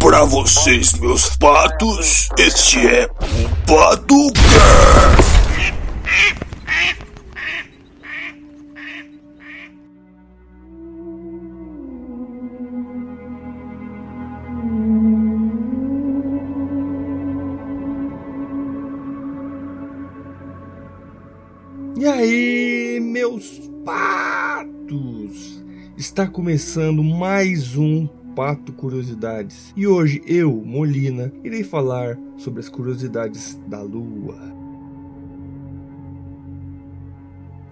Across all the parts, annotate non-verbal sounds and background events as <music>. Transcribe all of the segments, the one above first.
Para vocês, meus patos, este é o Paducast. E aí, meus patos! Está começando mais um Pato Curiosidades. E hoje eu, Molina, irei falar sobre as curiosidades da Lua.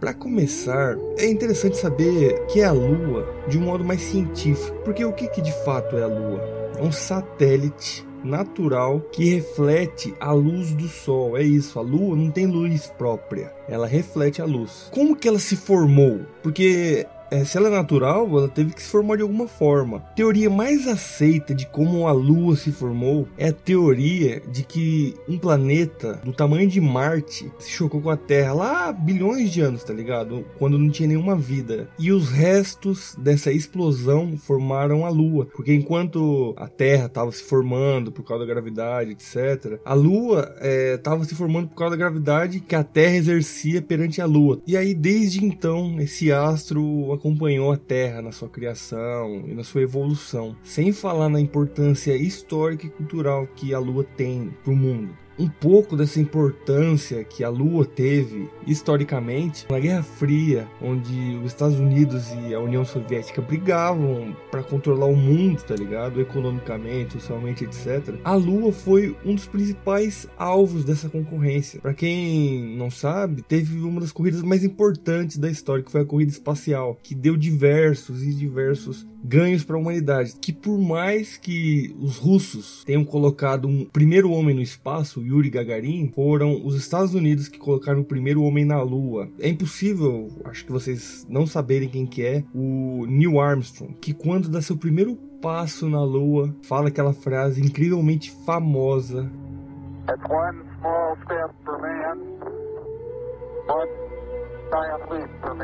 Para começar, é interessante saber que é a Lua de um modo mais científico, porque o que, que de fato é a Lua? É um satélite natural que reflete a luz do sol. É isso, a lua não tem luz própria, ela reflete a luz. Como que ela se formou? Porque é, se ela é natural, ela teve que se formar de alguma forma. A teoria mais aceita de como a Lua se formou é a teoria de que um planeta do tamanho de Marte se chocou com a Terra lá há bilhões de anos, tá ligado? Quando não tinha nenhuma vida. E os restos dessa explosão formaram a Lua. Porque enquanto a Terra estava se formando por causa da gravidade, etc., a Lua estava é, se formando por causa da gravidade que a Terra exercia perante a Lua. E aí, desde então, esse astro acompanhou a Terra na sua criação e na sua evolução, sem falar na importância histórica e cultural que a Lua tem para o mundo um pouco dessa importância que a Lua teve historicamente na Guerra Fria, onde os Estados Unidos e a União Soviética brigavam para controlar o mundo, tá ligado? Economicamente, socialmente, etc. A Lua foi um dos principais alvos dessa concorrência. Para quem não sabe, teve uma das corridas mais importantes da história, que foi a corrida espacial, que deu diversos e diversos ganhos para a humanidade. Que por mais que os russos tenham colocado um primeiro homem no espaço, Yuri Gagarin, foram os Estados Unidos que colocaram o primeiro homem na Lua. É impossível, acho que vocês não saberem quem que é, o Neil Armstrong, que quando dá seu primeiro passo na Lua, fala aquela frase incrivelmente famosa. It's one small step for man, one giant leap for.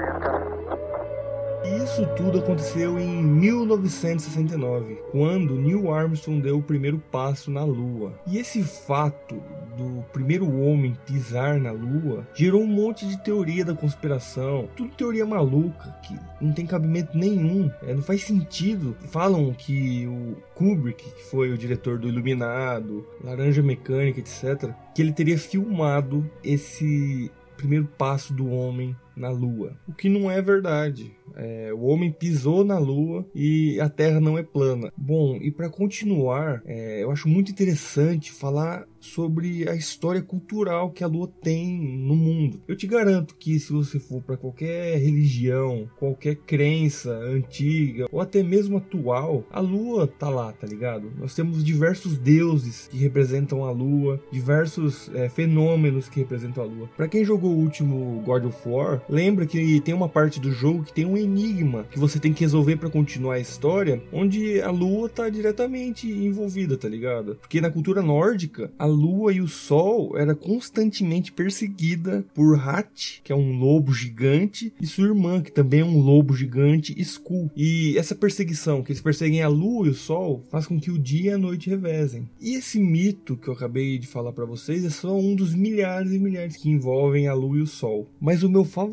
Isso tudo aconteceu em 1969, quando Neil Armstrong deu o primeiro passo na Lua. E esse fato do primeiro homem pisar na Lua gerou um monte de teoria da conspiração, tudo teoria maluca que não tem cabimento nenhum, é, não faz sentido. Falam que o Kubrick, que foi o diretor do Iluminado, Laranja Mecânica, etc., que ele teria filmado esse primeiro passo do homem na Lua, o que não é verdade. É, o homem pisou na Lua e a Terra não é plana. Bom, e para continuar, é, eu acho muito interessante falar sobre a história cultural que a Lua tem no mundo. Eu te garanto que se você for para qualquer religião, qualquer crença antiga ou até mesmo atual, a Lua tá lá, tá ligado? Nós temos diversos deuses que representam a Lua, diversos é, fenômenos que representam a Lua. Para quem jogou o último God of War, lembra que tem uma parte do jogo que tem um enigma que você tem que resolver para continuar a história, onde a lua tá diretamente envolvida, tá ligado? Porque na cultura nórdica, a lua e o sol era constantemente perseguida por Hat, que é um lobo gigante, e sua irmã, que também é um lobo gigante, Skull. E essa perseguição, que eles perseguem a lua e o sol, faz com que o dia e a noite revezem. E esse mito que eu acabei de falar para vocês é só um dos milhares e milhares que envolvem a lua e o sol. Mas o meu favorito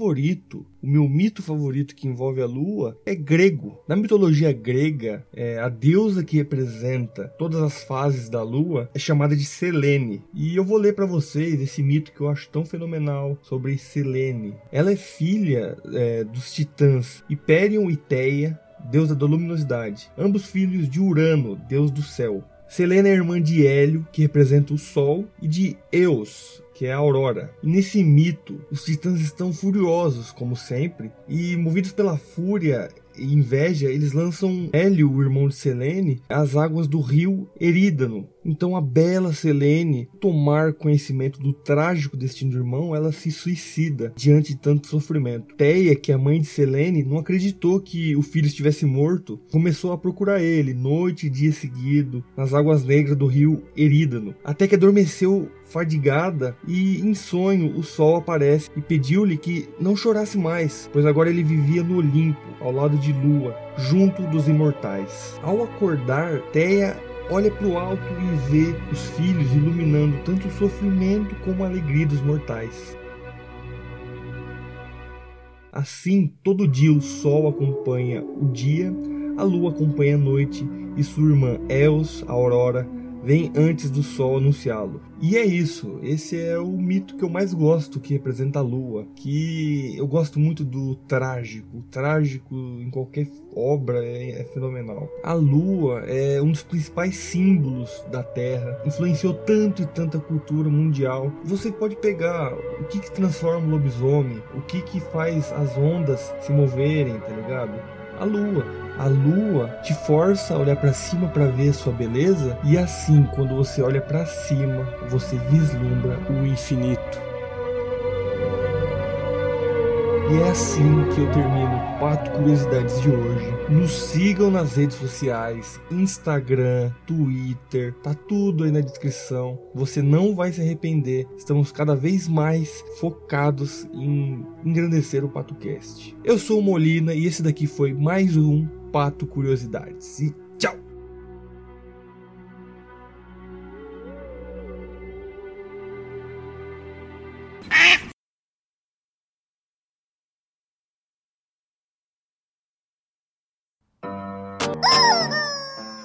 o meu mito favorito que envolve a lua é grego. Na mitologia grega, é, a deusa que representa todas as fases da lua é chamada de Selene. E eu vou ler para vocês esse mito que eu acho tão fenomenal sobre Selene. Ela é filha é, dos titãs Hyperion e Theia, deusa da luminosidade, ambos filhos de Urano, deus do céu. Selene é irmã de Hélio, que representa o Sol, e de Eos, que é a Aurora. E nesse mito, os titãs estão furiosos, como sempre, e movidos pela fúria e inveja, eles lançam Hélio, o irmão de Selene, às águas do rio Erídano, Então a bela Selene, tomar conhecimento do trágico destino do irmão, ela se suicida diante de tanto sofrimento. Teia, que é a mãe de Selene, não acreditou que o filho estivesse morto, começou a procurar ele noite e dia seguido nas águas negras do rio Erídano, até que adormeceu fadigada e em sonho o sol aparece e pediu-lhe que não chorasse mais, pois agora ele vivia no Olimpo, ao lado de Lua, junto dos imortais. Ao acordar, Teia olha para o alto e vê os filhos iluminando tanto o sofrimento como a alegria dos mortais. Assim, todo dia o sol acompanha o dia, a lua acompanha a noite e sua irmã Els, a aurora, vem antes do sol anunciá-lo. E é isso, esse é o mito que eu mais gosto que representa a lua, que eu gosto muito do trágico, o trágico em qualquer obra é, é, fenomenal. A lua é um dos principais símbolos da Terra, influenciou tanto e tanta cultura mundial. Você pode pegar o que, que transforma o lobisomem, o que, que faz as ondas se moverem, tá ligado? A lua a lua te força a olhar para cima para ver sua beleza, e assim, quando você olha para cima, você vislumbra o infinito. E é assim que eu termino o Pato Curiosidades de hoje. Nos sigam nas redes sociais, Instagram, Twitter, tá tudo aí na descrição. Você não vai se arrepender. Estamos cada vez mais focados em engrandecer o PatoCast. Eu sou o Molina e esse daqui foi mais um Pato Curiosidades. E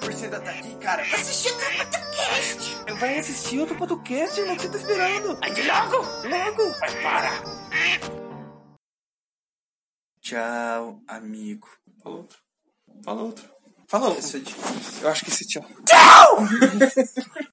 Você ainda tá aqui, cara? Assistir outro podcast. Vai assistir outro podcast, irmão. O que você tá esperando? Vai de logo. Logo. Vai para. Tchau, amigo. Fala outro. Fala outro. Fala outro. Esse é difícil. Eu acho que esse tchau. Tchau! <laughs>